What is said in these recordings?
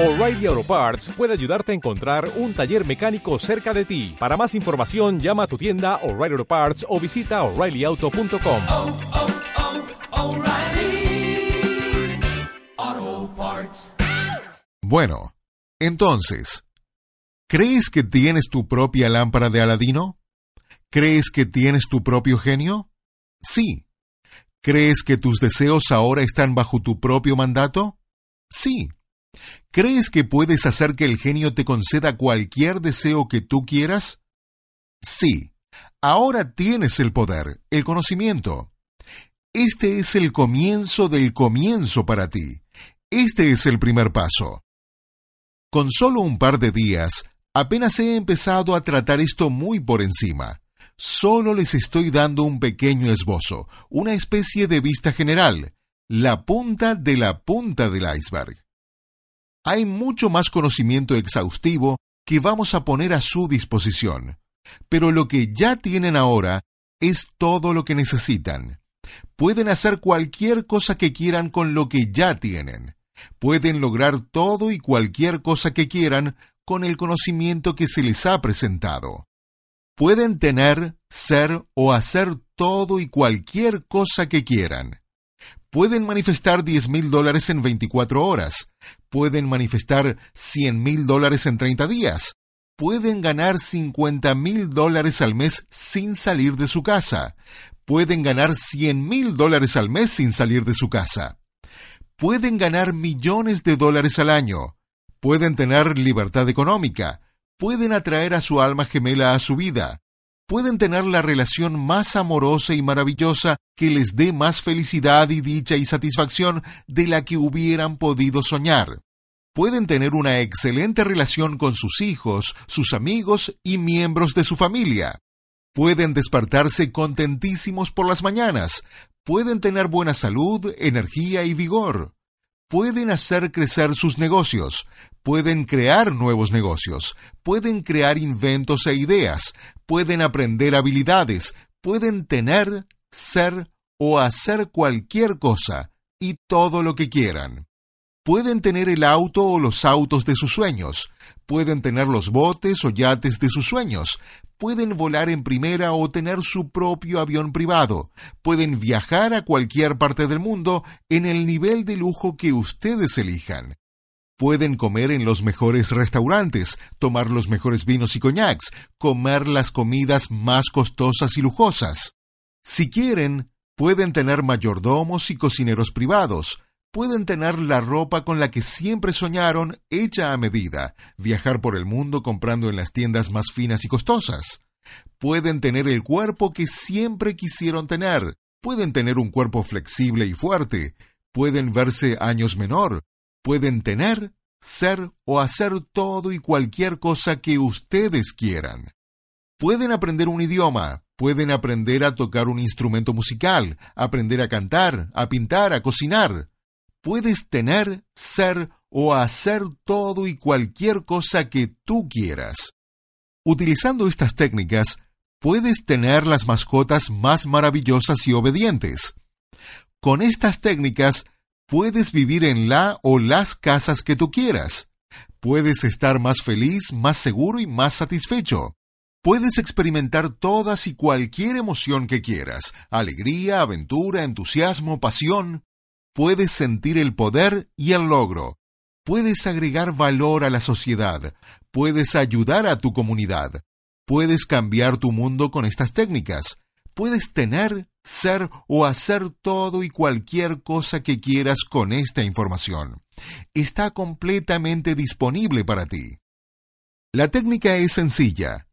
O'Reilly Auto Parts puede ayudarte a encontrar un taller mecánico cerca de ti. Para más información, llama a tu tienda O'Reilly Auto Parts o visita oreillyauto.com. oh, oh, Parts. Bueno, entonces, ¿crees que tienes tu propia lámpara de Aladino? ¿Crees que tienes tu propio genio? Sí. ¿Crees que tus deseos ahora están bajo tu propio mandato? Sí. ¿Crees que puedes hacer que el genio te conceda cualquier deseo que tú quieras? Sí. Ahora tienes el poder, el conocimiento. Este es el comienzo del comienzo para ti. Este es el primer paso. Con solo un par de días, apenas he empezado a tratar esto muy por encima. Solo les estoy dando un pequeño esbozo, una especie de vista general, la punta de la punta del iceberg. Hay mucho más conocimiento exhaustivo que vamos a poner a su disposición, pero lo que ya tienen ahora es todo lo que necesitan. Pueden hacer cualquier cosa que quieran con lo que ya tienen. Pueden lograr todo y cualquier cosa que quieran con el conocimiento que se les ha presentado. Pueden tener, ser o hacer todo y cualquier cosa que quieran. Pueden manifestar 10 mil dólares en 24 horas. Pueden manifestar 100 mil dólares en 30 días. Pueden ganar 50 mil dólares al mes sin salir de su casa. Pueden ganar 100 mil dólares al mes sin salir de su casa. Pueden ganar millones de dólares al año. Pueden tener libertad económica. Pueden atraer a su alma gemela a su vida pueden tener la relación más amorosa y maravillosa que les dé más felicidad y dicha y satisfacción de la que hubieran podido soñar. Pueden tener una excelente relación con sus hijos, sus amigos y miembros de su familia. Pueden despertarse contentísimos por las mañanas. Pueden tener buena salud, energía y vigor pueden hacer crecer sus negocios, pueden crear nuevos negocios, pueden crear inventos e ideas, pueden aprender habilidades, pueden tener, ser o hacer cualquier cosa y todo lo que quieran. Pueden tener el auto o los autos de sus sueños, pueden tener los botes o yates de sus sueños, pueden volar en primera o tener su propio avión privado, pueden viajar a cualquier parte del mundo en el nivel de lujo que ustedes elijan. Pueden comer en los mejores restaurantes, tomar los mejores vinos y coñacs, comer las comidas más costosas y lujosas. Si quieren, pueden tener mayordomos y cocineros privados, pueden tener la ropa con la que siempre soñaron hecha a medida, viajar por el mundo comprando en las tiendas más finas y costosas. Pueden tener el cuerpo que siempre quisieron tener, pueden tener un cuerpo flexible y fuerte, pueden verse años menor, pueden tener, ser o hacer todo y cualquier cosa que ustedes quieran. Pueden aprender un idioma, pueden aprender a tocar un instrumento musical, aprender a cantar, a pintar, a cocinar puedes tener, ser o hacer todo y cualquier cosa que tú quieras. Utilizando estas técnicas, puedes tener las mascotas más maravillosas y obedientes. Con estas técnicas, puedes vivir en la o las casas que tú quieras. Puedes estar más feliz, más seguro y más satisfecho. Puedes experimentar todas y cualquier emoción que quieras, alegría, aventura, entusiasmo, pasión puedes sentir el poder y el logro, puedes agregar valor a la sociedad, puedes ayudar a tu comunidad, puedes cambiar tu mundo con estas técnicas, puedes tener, ser o hacer todo y cualquier cosa que quieras con esta información. Está completamente disponible para ti. La técnica es sencilla.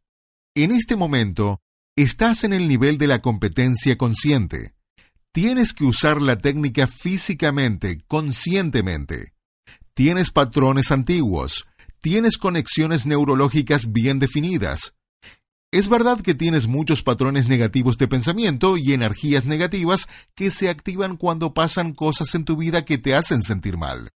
En este momento, estás en el nivel de la competencia consciente tienes que usar la técnica físicamente, conscientemente. Tienes patrones antiguos, tienes conexiones neurológicas bien definidas. Es verdad que tienes muchos patrones negativos de pensamiento y energías negativas que se activan cuando pasan cosas en tu vida que te hacen sentir mal.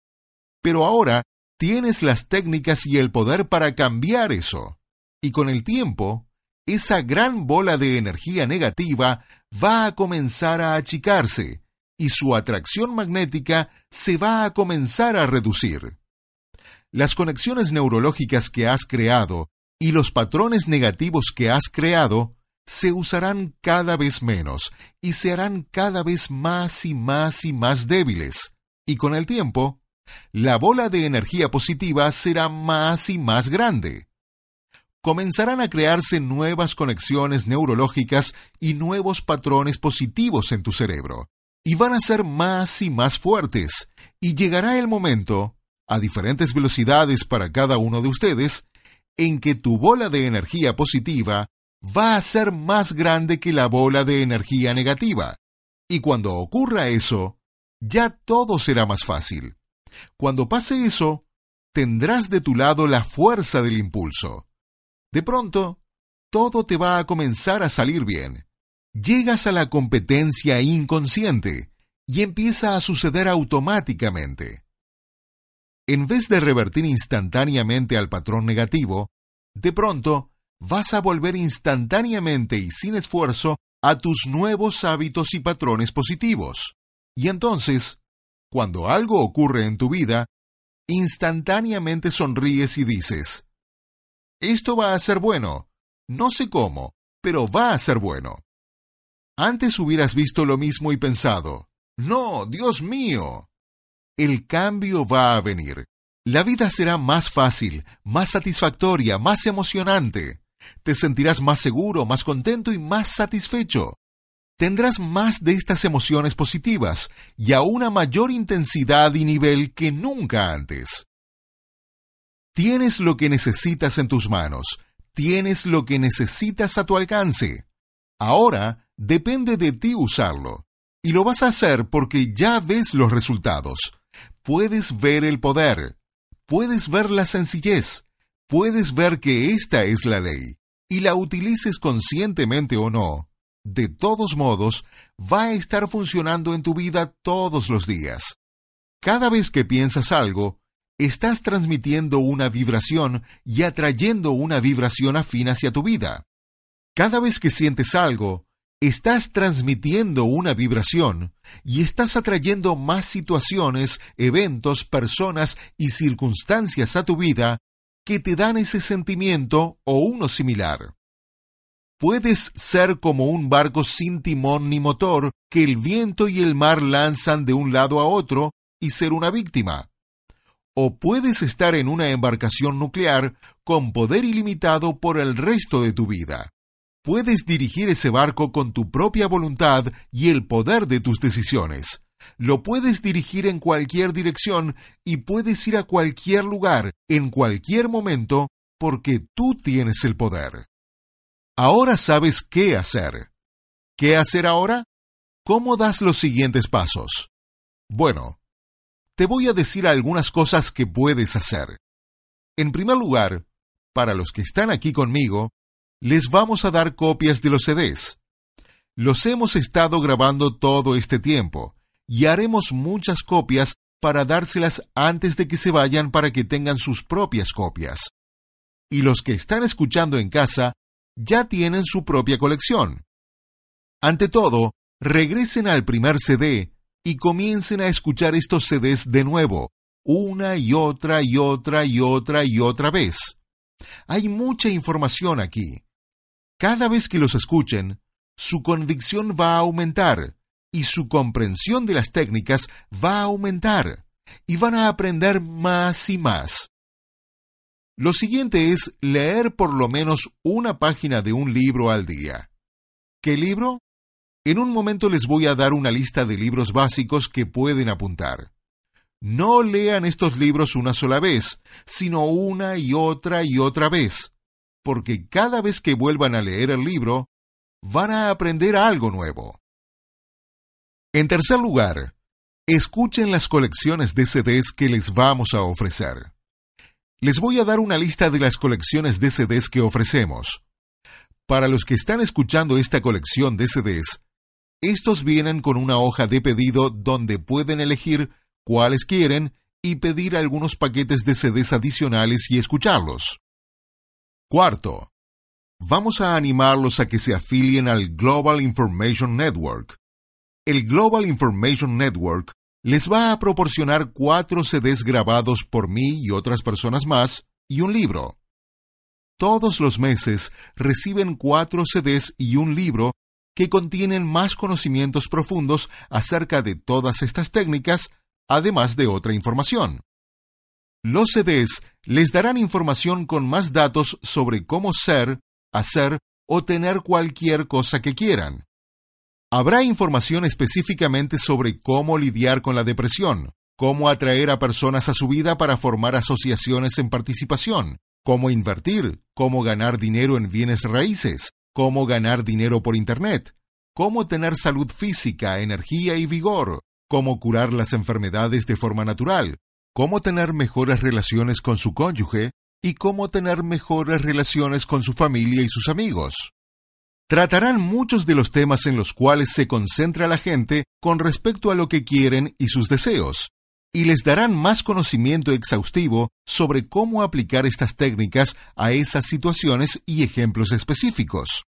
Pero ahora tienes las técnicas y el poder para cambiar eso. Y con el tiempo, esa gran bola de energía negativa va a comenzar a achicarse y su atracción magnética se va a comenzar a reducir. las conexiones neurológicas que has creado y los patrones negativos que has creado se usarán cada vez menos y se harán cada vez más y más y más débiles. Y con el tiempo, la bola de energía positiva será más y más grande. Comenzarán a crearse nuevas conexiones neurológicas y nuevos patrones positivos en tu cerebro, y van a ser más y más fuertes, y llegará el momento, a diferentes velocidades para cada uno de ustedes, en que tu bola de energía positiva va a ser más grande que la bola de energía negativa. Y cuando ocurra eso, ya todo será más fácil. Cuando pase eso, tendrás de tu lado la fuerza del impulso. De pronto, todo te va a comenzar a salir bien. Llegas a la competencia inconsciente y empieza a suceder automáticamente. En vez de revertir instantáneamente al patrón negativo, de pronto vas a volver instantáneamente y sin esfuerzo a tus nuevos hábitos y patrones positivos. Y entonces, cuando algo ocurre en tu vida, instantáneamente sonríes y dices, esto va a ser bueno, no sé cómo, pero va a ser bueno. Antes hubieras visto lo mismo y pensado, no, Dios mío. El cambio va a venir. La vida será más fácil, más satisfactoria, más emocionante. Te sentirás más seguro, más contento y más satisfecho tendrás más de estas emociones positivas y a una mayor intensidad y nivel que nunca antes. Tienes lo que necesitas en tus manos, tienes lo que necesitas a tu alcance. Ahora depende de ti usarlo, y lo vas a hacer porque ya ves los resultados. Puedes ver el poder, puedes ver la sencillez, puedes ver que esta es la ley, y la utilices conscientemente o no, de todos modos, va a estar funcionando en tu vida todos los días. Cada vez que piensas algo, estás transmitiendo una vibración y atrayendo una vibración afín hacia tu vida. Cada vez que sientes algo, estás transmitiendo una vibración y estás atrayendo más situaciones, eventos, personas y circunstancias a tu vida que te dan ese sentimiento o uno similar. Puedes ser como un barco sin timón ni motor que el viento y el mar lanzan de un lado a otro y ser una víctima. O puedes estar en una embarcación nuclear con poder ilimitado por el resto de tu vida. Puedes dirigir ese barco con tu propia voluntad y el poder de tus decisiones. Lo puedes dirigir en cualquier dirección y puedes ir a cualquier lugar, en cualquier momento, porque tú tienes el poder. Ahora sabes qué hacer. ¿Qué hacer ahora? ¿Cómo das los siguientes pasos? Bueno, te voy a decir algunas cosas que puedes hacer. En primer lugar, para los que están aquí conmigo, les vamos a dar copias de los CDs. Los hemos estado grabando todo este tiempo y haremos muchas copias para dárselas antes de que se vayan para que tengan sus propias copias. Y los que están escuchando en casa ya tienen su propia colección. Ante todo, regresen al primer CD y comiencen a escuchar estos CDs de nuevo, una y otra y otra y otra y otra vez. Hay mucha información aquí. Cada vez que los escuchen, su convicción va a aumentar y su comprensión de las técnicas va a aumentar y van a aprender más y más. Lo siguiente es leer por lo menos una página de un libro al día. ¿Qué libro? En un momento les voy a dar una lista de libros básicos que pueden apuntar. No lean estos libros una sola vez, sino una y otra y otra vez, porque cada vez que vuelvan a leer el libro, van a aprender algo nuevo. En tercer lugar, escuchen las colecciones de CDs que les vamos a ofrecer. Les voy a dar una lista de las colecciones de CDs que ofrecemos. Para los que están escuchando esta colección de CDs, estos vienen con una hoja de pedido donde pueden elegir cuáles quieren y pedir algunos paquetes de CDs adicionales y escucharlos. Cuarto, vamos a animarlos a que se afilien al Global Information Network. El Global Information Network les va a proporcionar cuatro CDs grabados por mí y otras personas más y un libro. Todos los meses reciben cuatro CDs y un libro que contienen más conocimientos profundos acerca de todas estas técnicas, además de otra información. Los CDs les darán información con más datos sobre cómo ser, hacer o tener cualquier cosa que quieran. Habrá información específicamente sobre cómo lidiar con la depresión, cómo atraer a personas a su vida para formar asociaciones en participación, cómo invertir, cómo ganar dinero en bienes raíces, cómo ganar dinero por Internet, cómo tener salud física, energía y vigor, cómo curar las enfermedades de forma natural, cómo tener mejores relaciones con su cónyuge y cómo tener mejores relaciones con su familia y sus amigos. Tratarán muchos de los temas en los cuales se concentra la gente con respecto a lo que quieren y sus deseos, y les darán más conocimiento exhaustivo sobre cómo aplicar estas técnicas a esas situaciones y ejemplos específicos.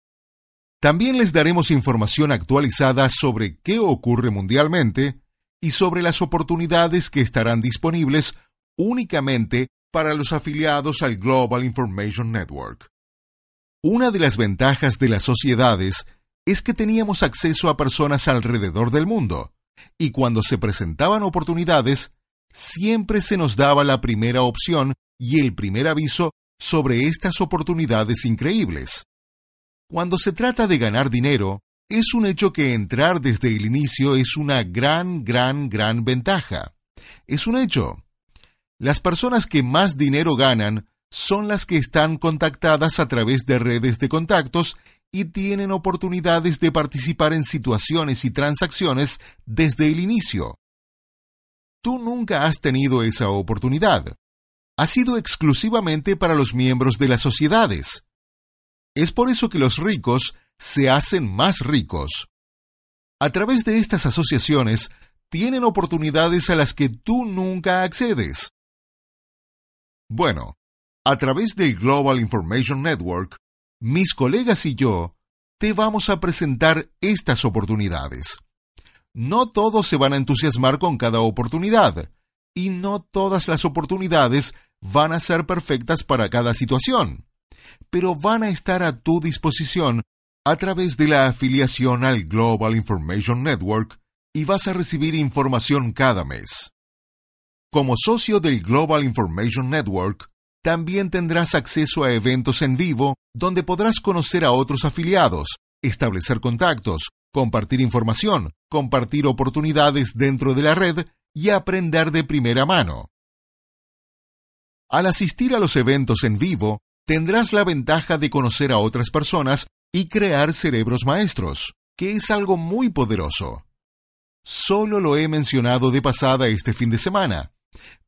También les daremos información actualizada sobre qué ocurre mundialmente y sobre las oportunidades que estarán disponibles únicamente para los afiliados al Global Information Network. Una de las ventajas de las sociedades es que teníamos acceso a personas alrededor del mundo, y cuando se presentaban oportunidades, siempre se nos daba la primera opción y el primer aviso sobre estas oportunidades increíbles. Cuando se trata de ganar dinero, es un hecho que entrar desde el inicio es una gran, gran, gran ventaja. Es un hecho. Las personas que más dinero ganan son las que están contactadas a través de redes de contactos y tienen oportunidades de participar en situaciones y transacciones desde el inicio. Tú nunca has tenido esa oportunidad. Ha sido exclusivamente para los miembros de las sociedades. Es por eso que los ricos se hacen más ricos. A través de estas asociaciones, tienen oportunidades a las que tú nunca accedes. Bueno, a través del Global Information Network, mis colegas y yo te vamos a presentar estas oportunidades. No todos se van a entusiasmar con cada oportunidad, y no todas las oportunidades van a ser perfectas para cada situación, pero van a estar a tu disposición a través de la afiliación al Global Information Network y vas a recibir información cada mes. Como socio del Global Information Network, también tendrás acceso a eventos en vivo donde podrás conocer a otros afiliados, establecer contactos, compartir información, compartir oportunidades dentro de la red y aprender de primera mano. Al asistir a los eventos en vivo, tendrás la ventaja de conocer a otras personas y crear cerebros maestros, que es algo muy poderoso. Solo lo he mencionado de pasada este fin de semana,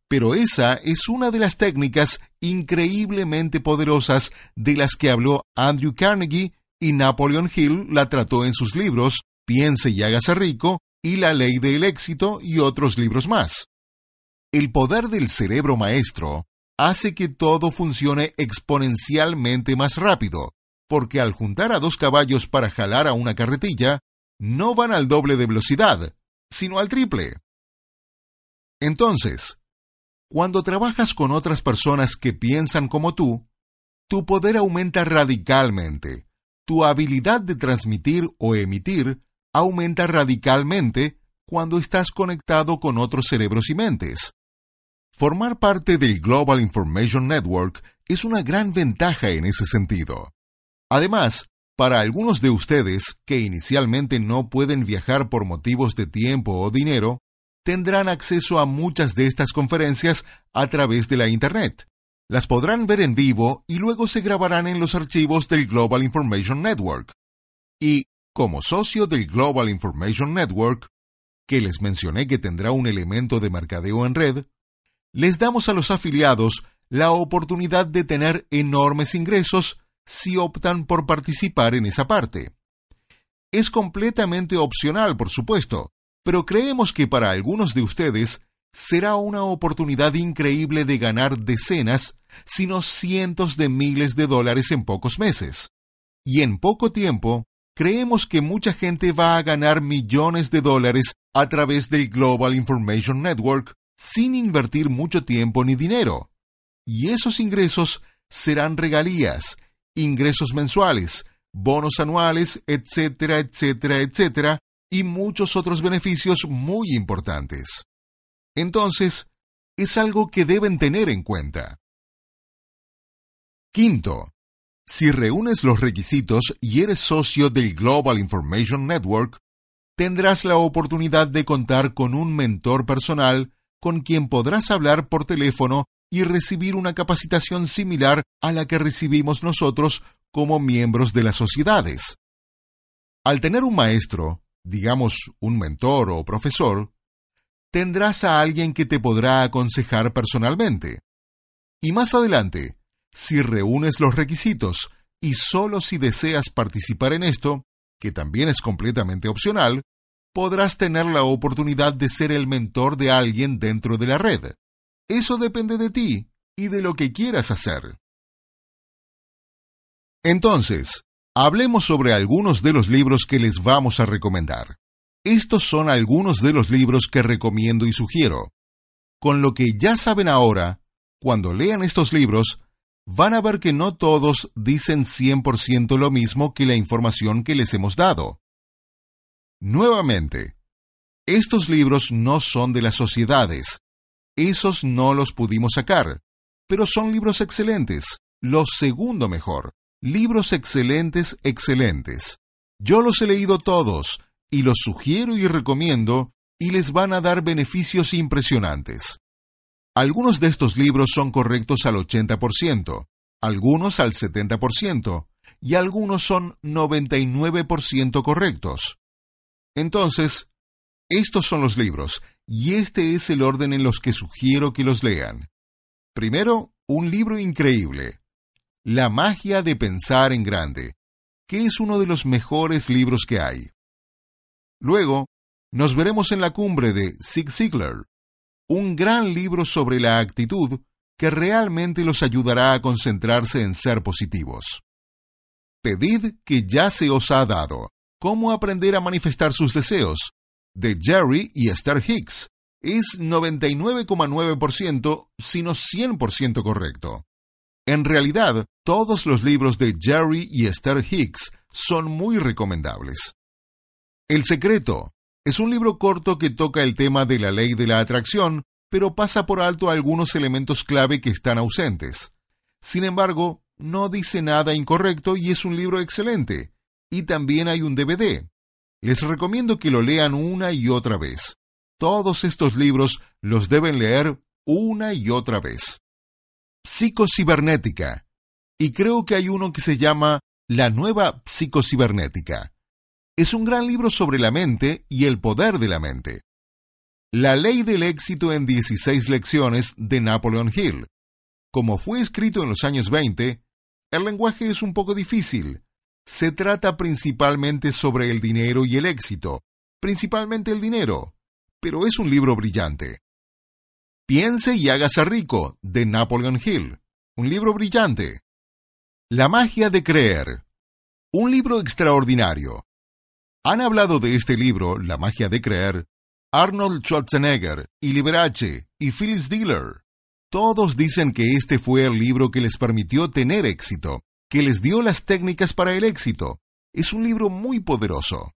pero esa es una de las técnicas increíblemente poderosas de las que habló Andrew Carnegie y Napoleon Hill la trató en sus libros Piense y hágase rico y La ley del éxito y otros libros más. El poder del cerebro maestro hace que todo funcione exponencialmente más rápido, porque al juntar a dos caballos para jalar a una carretilla, no van al doble de velocidad, sino al triple. Entonces, cuando trabajas con otras personas que piensan como tú, tu poder aumenta radicalmente tu habilidad de transmitir o emitir aumenta radicalmente cuando estás conectado con otros cerebros y mentes. Formar parte del Global Information Network es una gran ventaja en ese sentido. Además, para algunos de ustedes que inicialmente no pueden viajar por motivos de tiempo o dinero, tendrán acceso a muchas de estas conferencias a través de la Internet las podrán ver en vivo y luego se grabarán en los archivos del Global Information Network. Y, como socio del Global Information Network, que les mencioné que tendrá un elemento de mercadeo en red, les damos a los afiliados la oportunidad de tener enormes ingresos si optan por participar en esa parte. Es completamente opcional, por supuesto, pero creemos que para algunos de ustedes será una oportunidad increíble de ganar decenas sino cientos de miles de dólares en pocos meses. Y en poco tiempo, creemos que mucha gente va a ganar millones de dólares a través del Global Information Network sin invertir mucho tiempo ni dinero. Y esos ingresos serán regalías, ingresos mensuales, bonos anuales, etcétera, etcétera, etcétera, y muchos otros beneficios muy importantes. Entonces, es algo que deben tener en cuenta. Quinto, si reúnes los requisitos y eres socio del Global Information Network, tendrás la oportunidad de contar con un mentor personal con quien podrás hablar por teléfono y recibir una capacitación similar a la que recibimos nosotros como miembros de las sociedades. Al tener un maestro, digamos un mentor o profesor, tendrás a alguien que te podrá aconsejar personalmente. Y más adelante, si reúnes los requisitos y solo si deseas participar en esto, que también es completamente opcional, podrás tener la oportunidad de ser el mentor de alguien dentro de la red. Eso depende de ti y de lo que quieras hacer. Entonces, hablemos sobre algunos de los libros que les vamos a recomendar. Estos son algunos de los libros que recomiendo y sugiero. Con lo que ya saben ahora, cuando lean estos libros, van a ver que no todos dicen 100% lo mismo que la información que les hemos dado. Nuevamente, estos libros no son de las sociedades. Esos no los pudimos sacar, pero son libros excelentes, los segundo mejor. Libros excelentes, excelentes. Yo los he leído todos, y los sugiero y recomiendo, y les van a dar beneficios impresionantes. Algunos de estos libros son correctos al 80%, algunos al 70%, y algunos son 99% correctos. Entonces, estos son los libros, y este es el orden en los que sugiero que los lean. Primero, un libro increíble, La magia de pensar en grande, que es uno de los mejores libros que hay. Luego, nos veremos en la cumbre de Zig Ziglar, un gran libro sobre la actitud que realmente los ayudará a concentrarse en ser positivos. Pedid que ya se os ha dado. Cómo aprender a manifestar sus deseos, de Jerry y Esther Hicks. Es 99,9%, sino 100% correcto. En realidad, todos los libros de Jerry y Esther Hicks son muy recomendables. El secreto, es un libro corto que toca el tema de la ley de la atracción, pero pasa por alto algunos elementos clave que están ausentes. Sin embargo, no dice nada incorrecto y es un libro excelente. Y también hay un DVD. Les recomiendo que lo lean una y otra vez. Todos estos libros los deben leer una y otra vez. Psicocibernética. Y creo que hay uno que se llama La nueva psicocibernética es un gran libro sobre la mente y el poder de la mente. La ley del éxito en 16 lecciones de Napoleon Hill. Como fue escrito en los años 20, el lenguaje es un poco difícil. Se trata principalmente sobre el dinero y el éxito, principalmente el dinero, pero es un libro brillante. Piense y hágase rico, de Napoleon Hill, un libro brillante. La magia de creer, un libro extraordinario. Han hablado de este libro, La magia de creer, Arnold Schwarzenegger y Liberace y Phyllis Diller. Todos dicen que este fue el libro que les permitió tener éxito, que les dio las técnicas para el éxito. Es un libro muy poderoso.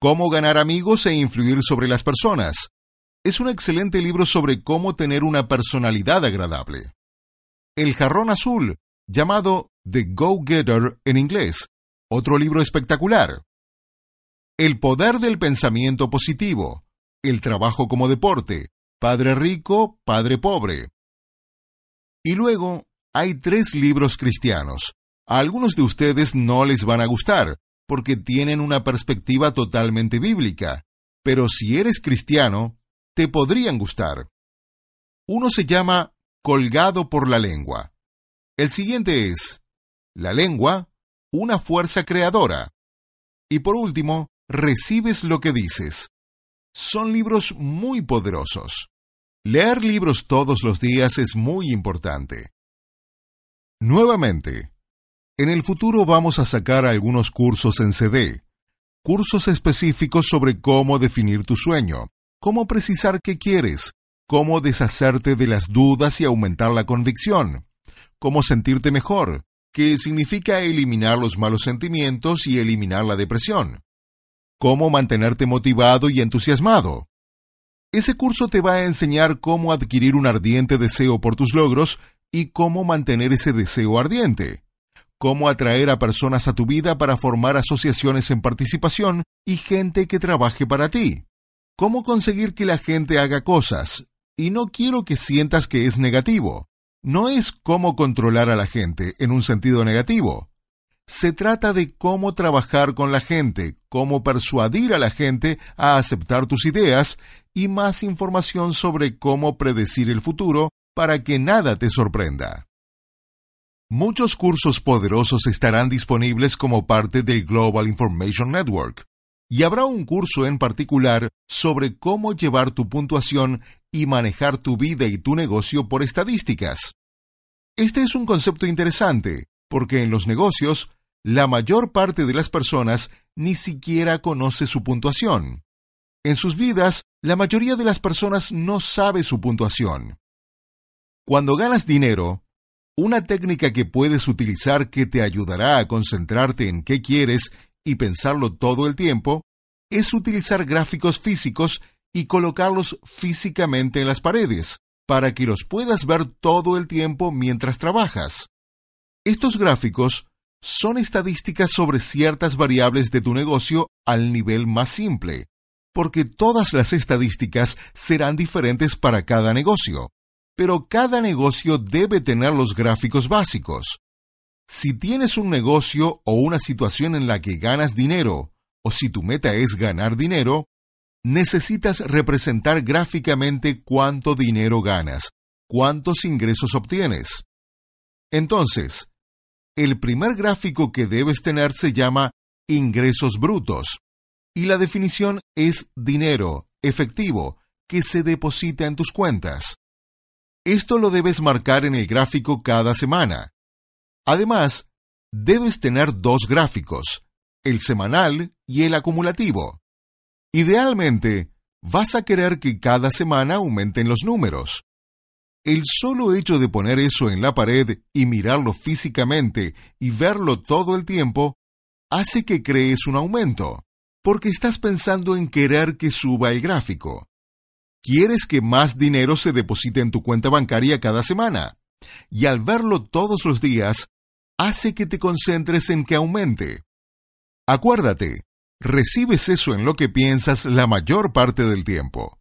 Cómo ganar amigos e influir sobre las personas. Es un excelente libro sobre cómo tener una personalidad agradable. El jarrón azul, llamado The Go-Getter en inglés. Otro libro espectacular. El poder del pensamiento positivo. El trabajo como deporte. Padre rico, padre pobre. Y luego hay tres libros cristianos. A algunos de ustedes no les van a gustar, porque tienen una perspectiva totalmente bíblica. Pero si eres cristiano, te podrían gustar. Uno se llama Colgado por la lengua. El siguiente es La lengua, una fuerza creadora. Y por último, recibes lo que dices. Son libros muy poderosos. Leer libros todos los días es muy importante. Nuevamente, En el futuro vamos a sacar algunos cursos en CD, cursos específicos sobre cómo definir tu sueño, cómo precisar qué quieres, cómo deshacerte de las dudas y aumentar la convicción, cómo sentirte mejor, que significa eliminar los malos sentimientos y eliminar la depresión, cómo mantenerte motivado y entusiasmado. Ese curso te va a enseñar cómo adquirir un ardiente deseo por tus logros y cómo mantener ese deseo ardiente, cómo atraer a personas a tu vida para formar asociaciones en participación y gente que trabaje para ti, cómo conseguir que la gente haga cosas, y no quiero que sientas que es negativo, no es cómo controlar a la gente en un sentido negativo. Se trata de cómo trabajar con la gente, cómo persuadir a la gente a aceptar tus ideas y más información sobre cómo predecir el futuro para que nada te sorprenda. Muchos cursos poderosos estarán disponibles como parte del Global Information Network, y habrá un curso en particular sobre cómo llevar tu puntuación y manejar tu vida y tu negocio por estadísticas. Este es un concepto interesante, porque en los negocios, la mayor parte de las personas ni siquiera conoce su puntuación. En sus vidas, la mayoría de las personas no sabe su puntuación. Cuando ganas dinero, una técnica que puedes utilizar que te ayudará a concentrarte en qué quieres y pensarlo todo el tiempo es utilizar gráficos físicos y colocarlos físicamente en las paredes, para que los puedas ver todo el tiempo mientras trabajas. Estos gráficos son estadísticas sobre ciertas variables de tu negocio al nivel más simple, porque todas las estadísticas serán diferentes para cada negocio, pero cada negocio debe tener los gráficos básicos. Si tienes un negocio o una situación en la que ganas dinero, o si tu meta es ganar dinero, necesitas representar gráficamente cuánto dinero ganas, cuántos ingresos obtienes. Entonces, el primer gráfico que debes tener se llama ingresos brutos, y la definición es dinero efectivo que se deposita en tus cuentas. Esto lo debes marcar en el gráfico cada semana. Además, debes tener dos gráficos, el semanal y el acumulativo. Idealmente, vas a querer que cada semana aumenten los números. El solo hecho de poner eso en la pared y mirarlo físicamente y verlo todo el tiempo hace que crees un aumento, porque estás pensando en querer que suba el gráfico. Quieres que más dinero se deposite en tu cuenta bancaria cada semana, y al verlo todos los días, hace que te concentres en que aumente. Acuérdate, recibes eso en lo que piensas la mayor parte del tiempo.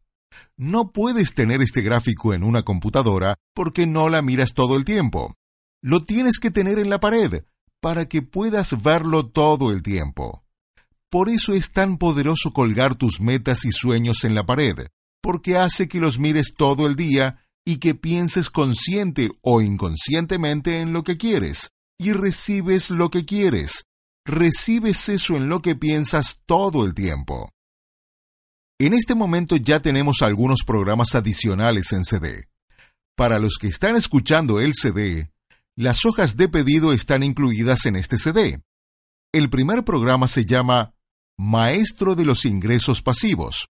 No puedes tener este gráfico en una computadora porque no la miras todo el tiempo. Lo tienes que tener en la pared para que puedas verlo todo el tiempo. Por eso es tan poderoso colgar tus metas y sueños en la pared, porque hace que los mires todo el día y que pienses consciente o inconscientemente en lo que quieres, y recibes lo que quieres, recibes eso en lo que piensas todo el tiempo. En este momento ya tenemos algunos programas adicionales en CD. Para los que están escuchando el CD, las hojas de pedido están incluidas en este CD. El primer programa se llama Maestro de los Ingresos Pasivos.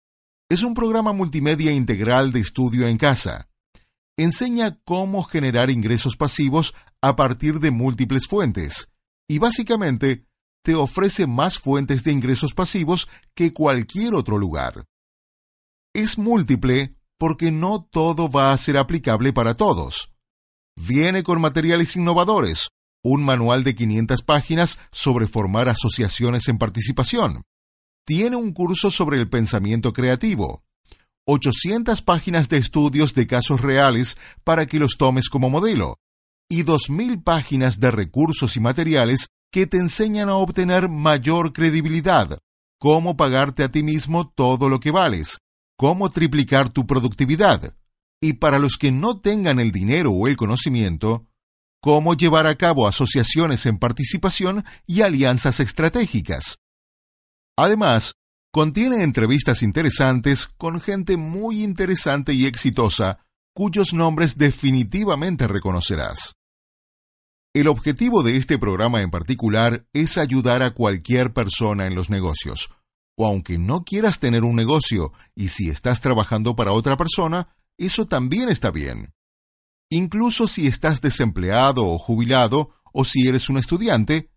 Es un programa multimedia integral de estudio en casa. Enseña cómo generar ingresos pasivos a partir de múltiples fuentes y básicamente te ofrece más fuentes de ingresos pasivos que cualquier otro lugar. Es múltiple porque no todo va a ser aplicable para todos. Viene con materiales innovadores, un manual de 500 páginas sobre formar asociaciones en participación. Tiene un curso sobre el pensamiento creativo, 800 páginas de estudios de casos reales para que los tomes como modelo, y 2.000 páginas de recursos y materiales que te enseñan a obtener mayor credibilidad, cómo pagarte a ti mismo todo lo que vales, cómo triplicar tu productividad, y para los que no tengan el dinero o el conocimiento, cómo llevar a cabo asociaciones en participación y alianzas estratégicas. Además, contiene entrevistas interesantes con gente muy interesante y exitosa, cuyos nombres definitivamente reconocerás. El objetivo de este programa en particular es ayudar a cualquier persona en los negocios. O aunque no quieras tener un negocio y si estás trabajando para otra persona, eso también está bien. Incluso si estás desempleado o jubilado, o si eres un estudiante,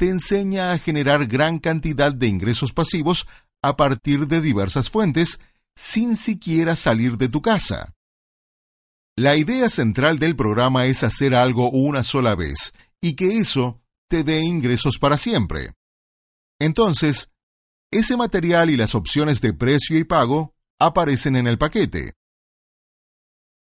te enseña a generar gran cantidad de ingresos pasivos a partir de diversas fuentes sin siquiera salir de tu casa. La idea central del programa es hacer algo una sola vez y que eso te dé ingresos para siempre. Entonces, ese material y las opciones de precio y pago aparecen en el paquete.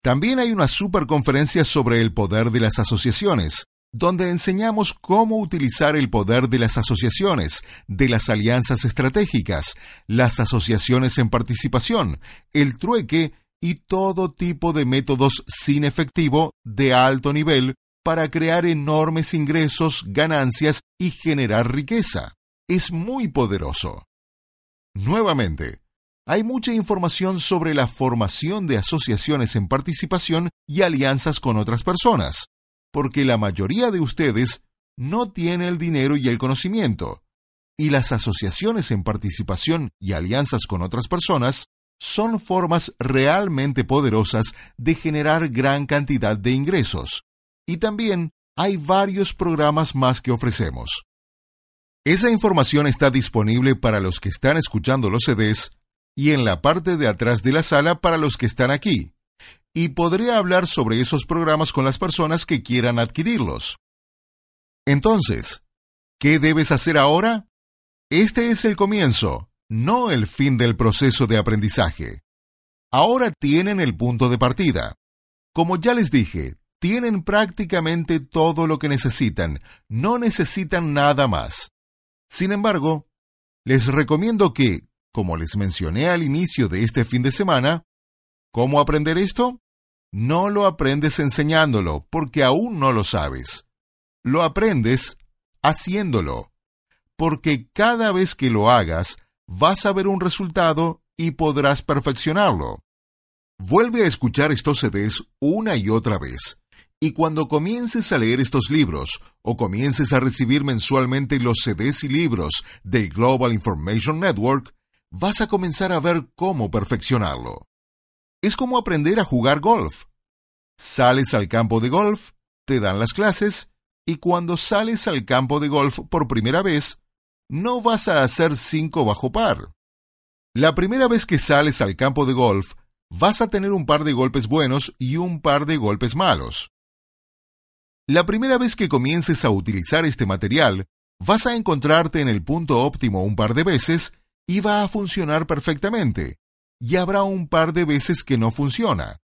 También hay una superconferencia sobre el poder de las asociaciones, donde enseñamos cómo utilizar el poder de las asociaciones, de las alianzas estratégicas, las asociaciones en participación, el trueque y todo tipo de métodos sin efectivo de alto nivel para crear enormes ingresos, ganancias y generar riqueza. Es muy poderoso. Nuevamente, hay mucha información sobre la formación de asociaciones en participación y alianzas con otras personas porque la mayoría de ustedes no tiene el dinero y el conocimiento, y las asociaciones en participación y alianzas con otras personas son formas realmente poderosas de generar gran cantidad de ingresos. Y también hay varios programas más que ofrecemos. Esa información está disponible para los que están escuchando los CDs y en la parte de atrás de la sala para los que están aquí y podría hablar sobre esos programas con las personas que quieran adquirirlos. Entonces, ¿qué debes hacer ahora? Este es el comienzo, no el fin del proceso de aprendizaje. Ahora tienen el punto de partida. Como ya les dije, tienen prácticamente todo lo que necesitan, no necesitan nada más. Sin embargo, les recomiendo que, como les mencioné al inicio de este fin de semana, ¿cómo aprender esto? No lo aprendes enseñándolo, porque aún no lo sabes. Lo aprendes haciéndolo, porque cada vez que lo hagas, vas a ver un resultado y podrás perfeccionarlo. Vuelve a escuchar estos CDs una y otra vez. Y cuando comiences a leer estos libros o comiences a recibir mensualmente los CDs y libros del Global Information Network, vas a comenzar a ver cómo perfeccionarlo. Es como aprender a jugar golf. Sales al campo de golf, te dan las clases, y cuando sales al campo de golf por primera vez, no vas a hacer cinco bajo par. La primera vez que sales al campo de golf, vas a tener un par de golpes buenos y un par de golpes malos. La primera vez que comiences a utilizar este material, vas a encontrarte en el punto óptimo un par de veces y va a funcionar perfectamente y habrá un par de veces que no funciona.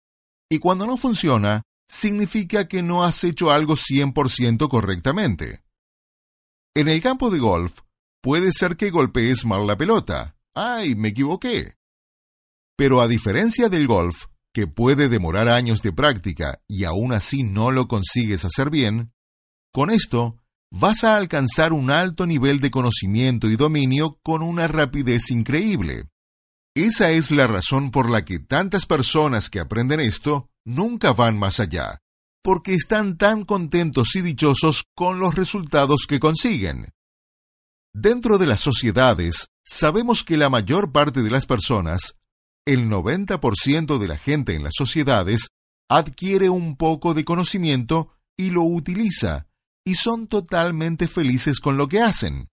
Y cuando no funciona, significa que no has hecho algo 100% correctamente. En el campo de golf, puede ser que golpees mal la pelota. ¡Ay, me equivoqué! Pero a diferencia del golf, que puede demorar años de práctica y aún así no lo consigues hacer bien, con esto vas a alcanzar un alto nivel de conocimiento y dominio con una rapidez increíble. Esa es la razón por la que tantas personas que aprenden esto nunca van más allá, porque están tan contentos y dichosos con los resultados que consiguen. Dentro de las sociedades, sabemos que la mayor parte de las personas, el 90% de la gente en las sociedades, adquiere un poco de conocimiento y lo utiliza, y son totalmente felices con lo que hacen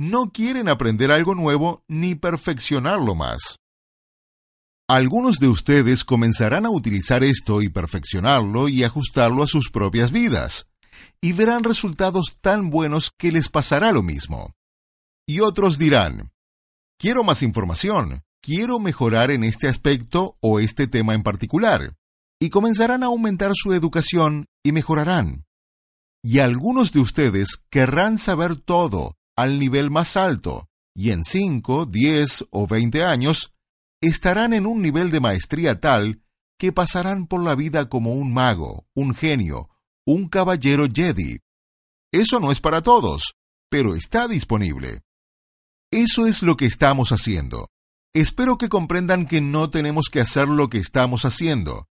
no quieren aprender algo nuevo ni perfeccionarlo más. Algunos de ustedes comenzarán a utilizar esto y perfeccionarlo y ajustarlo a sus propias vidas, y verán resultados tan buenos que les pasará lo mismo. Y otros dirán, quiero más información, quiero mejorar en este aspecto o este tema en particular, y comenzarán a aumentar su educación y mejorarán. Y algunos de ustedes querrán saber todo al nivel más alto, y en 5, 10 o 20 años estarán en un nivel de maestría tal que pasarán por la vida como un mago, un genio, un caballero Jedi. Eso no es para todos, pero está disponible. Eso es lo que estamos haciendo. Espero que comprendan que no tenemos que hacer lo que estamos haciendo.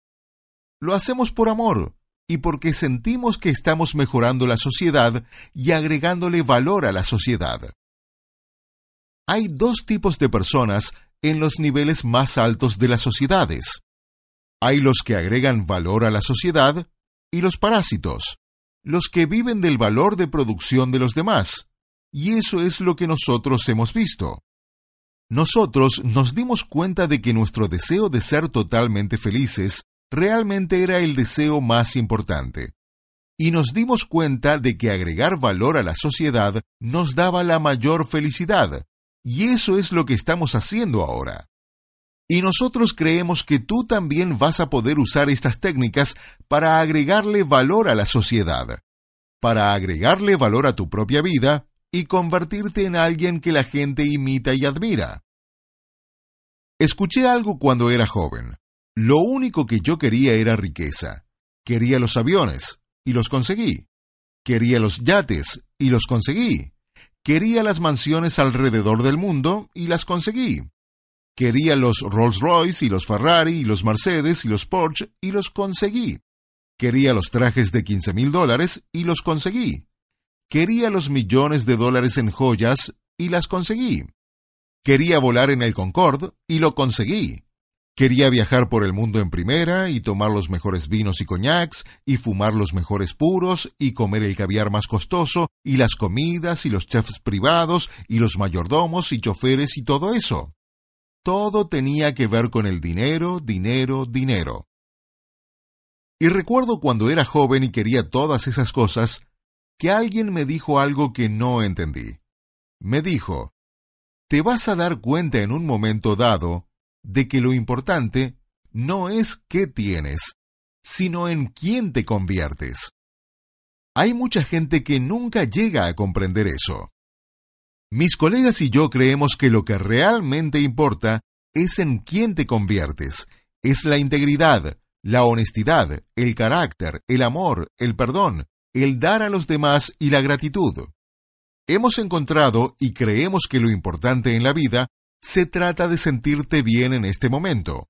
Lo hacemos por amor, y porque sentimos que estamos mejorando la sociedad y agregándole valor a la sociedad. Hay dos tipos de personas en los niveles más altos de las sociedades. Hay los que agregan valor a la sociedad y los parásitos, los que viven del valor de producción de los demás. Y eso es lo que nosotros hemos visto. Nosotros nos dimos cuenta de que nuestro deseo de ser totalmente felices realmente era el deseo más importante. Y nos dimos cuenta de que agregar valor a la sociedad nos daba la mayor felicidad. Y eso es lo que estamos haciendo ahora. Y nosotros creemos que tú también vas a poder usar estas técnicas para agregarle valor a la sociedad, para agregarle valor a tu propia vida y convertirte en alguien que la gente imita y admira. Escuché algo cuando era joven. Lo único que yo quería era riqueza. Quería los aviones, y los conseguí. Quería los yates, y los conseguí. Quería las mansiones alrededor del mundo, y las conseguí. Quería los Rolls Royce y los Ferrari y los Mercedes y los Porsche y los conseguí. Quería los trajes de 15 mil dólares y los conseguí. Quería los millones de dólares en joyas y las conseguí. Quería volar en el Concorde y lo conseguí. Quería viajar por el mundo en primera y tomar los mejores vinos y coñacs y fumar los mejores puros y comer el caviar más costoso y las comidas y los chefs privados y los mayordomos y choferes y todo eso. Todo tenía que ver con el dinero, dinero, dinero. Y recuerdo cuando era joven y quería todas esas cosas, que alguien me dijo algo que no entendí. Me dijo, te vas a dar cuenta en un momento dado de que lo importante no es qué tienes, sino en quién te conviertes. Hay mucha gente que nunca llega a comprender eso. Mis colegas y yo creemos que lo que realmente importa es en quién te conviertes, es la integridad, la honestidad, el carácter, el amor, el perdón, el dar a los demás y la gratitud. Hemos encontrado y creemos que lo importante en la vida se trata de sentirte bien en este momento.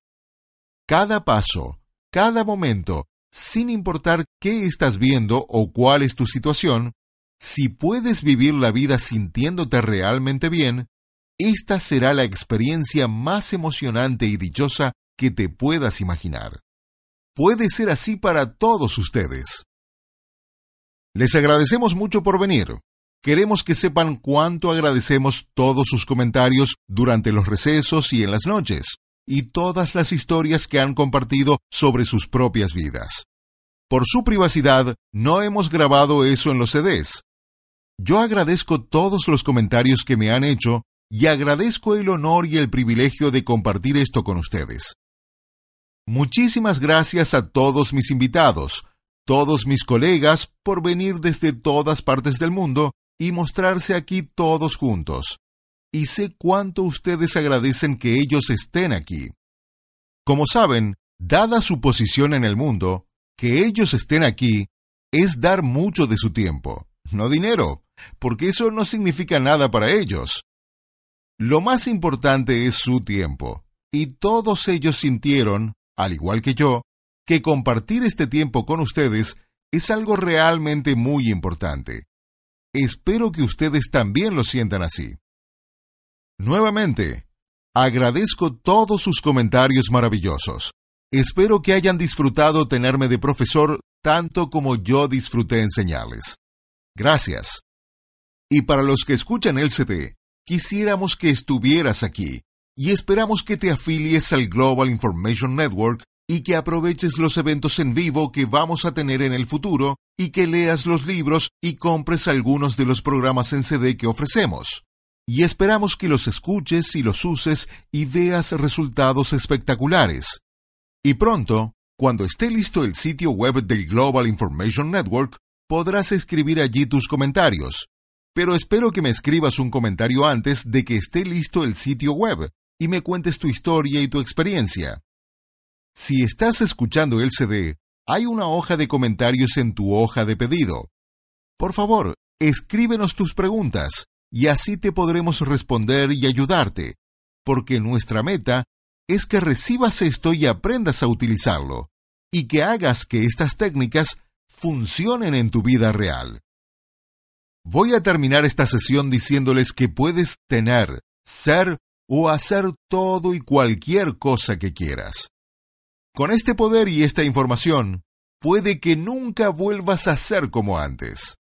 Cada paso, cada momento, sin importar qué estás viendo o cuál es tu situación, si puedes vivir la vida sintiéndote realmente bien, esta será la experiencia más emocionante y dichosa que te puedas imaginar. Puede ser así para todos ustedes. Les agradecemos mucho por venir. Queremos que sepan cuánto agradecemos todos sus comentarios durante los recesos y en las noches, y todas las historias que han compartido sobre sus propias vidas. Por su privacidad, no hemos grabado eso en los CDs, yo agradezco todos los comentarios que me han hecho y agradezco el honor y el privilegio de compartir esto con ustedes. Muchísimas gracias a todos mis invitados, todos mis colegas, por venir desde todas partes del mundo y mostrarse aquí todos juntos. Y sé cuánto ustedes agradecen que ellos estén aquí. Como saben, dada su posición en el mundo, que ellos estén aquí es dar mucho de su tiempo, no dinero, porque eso no significa nada para ellos. Lo más importante es su tiempo, y todos ellos sintieron, al igual que yo, que compartir este tiempo con ustedes es algo realmente muy importante. Espero que ustedes también lo sientan así. Nuevamente, agradezco todos sus comentarios maravillosos. Espero que hayan disfrutado tenerme de profesor tanto como yo disfruté enseñarles. Gracias. Y para los que escuchan el CD, quisiéramos que estuvieras aquí y esperamos que te afilies al Global Information Network y que aproveches los eventos en vivo que vamos a tener en el futuro y que leas los libros y compres algunos de los programas en CD que ofrecemos. Y esperamos que los escuches y los uses y veas resultados espectaculares. Y pronto, cuando esté listo el sitio web del Global Information Network, podrás escribir allí tus comentarios pero espero que me escribas un comentario antes de que esté listo el sitio web y me cuentes tu historia y tu experiencia. Si estás escuchando el CD, hay una hoja de comentarios en tu hoja de pedido. Por favor, escríbenos tus preguntas y así te podremos responder y ayudarte, porque nuestra meta es que recibas esto y aprendas a utilizarlo, y que hagas que estas técnicas funcionen en tu vida real. Voy a terminar esta sesión diciéndoles que puedes tener, ser o hacer todo y cualquier cosa que quieras. Con este poder y esta información, puede que nunca vuelvas a ser como antes.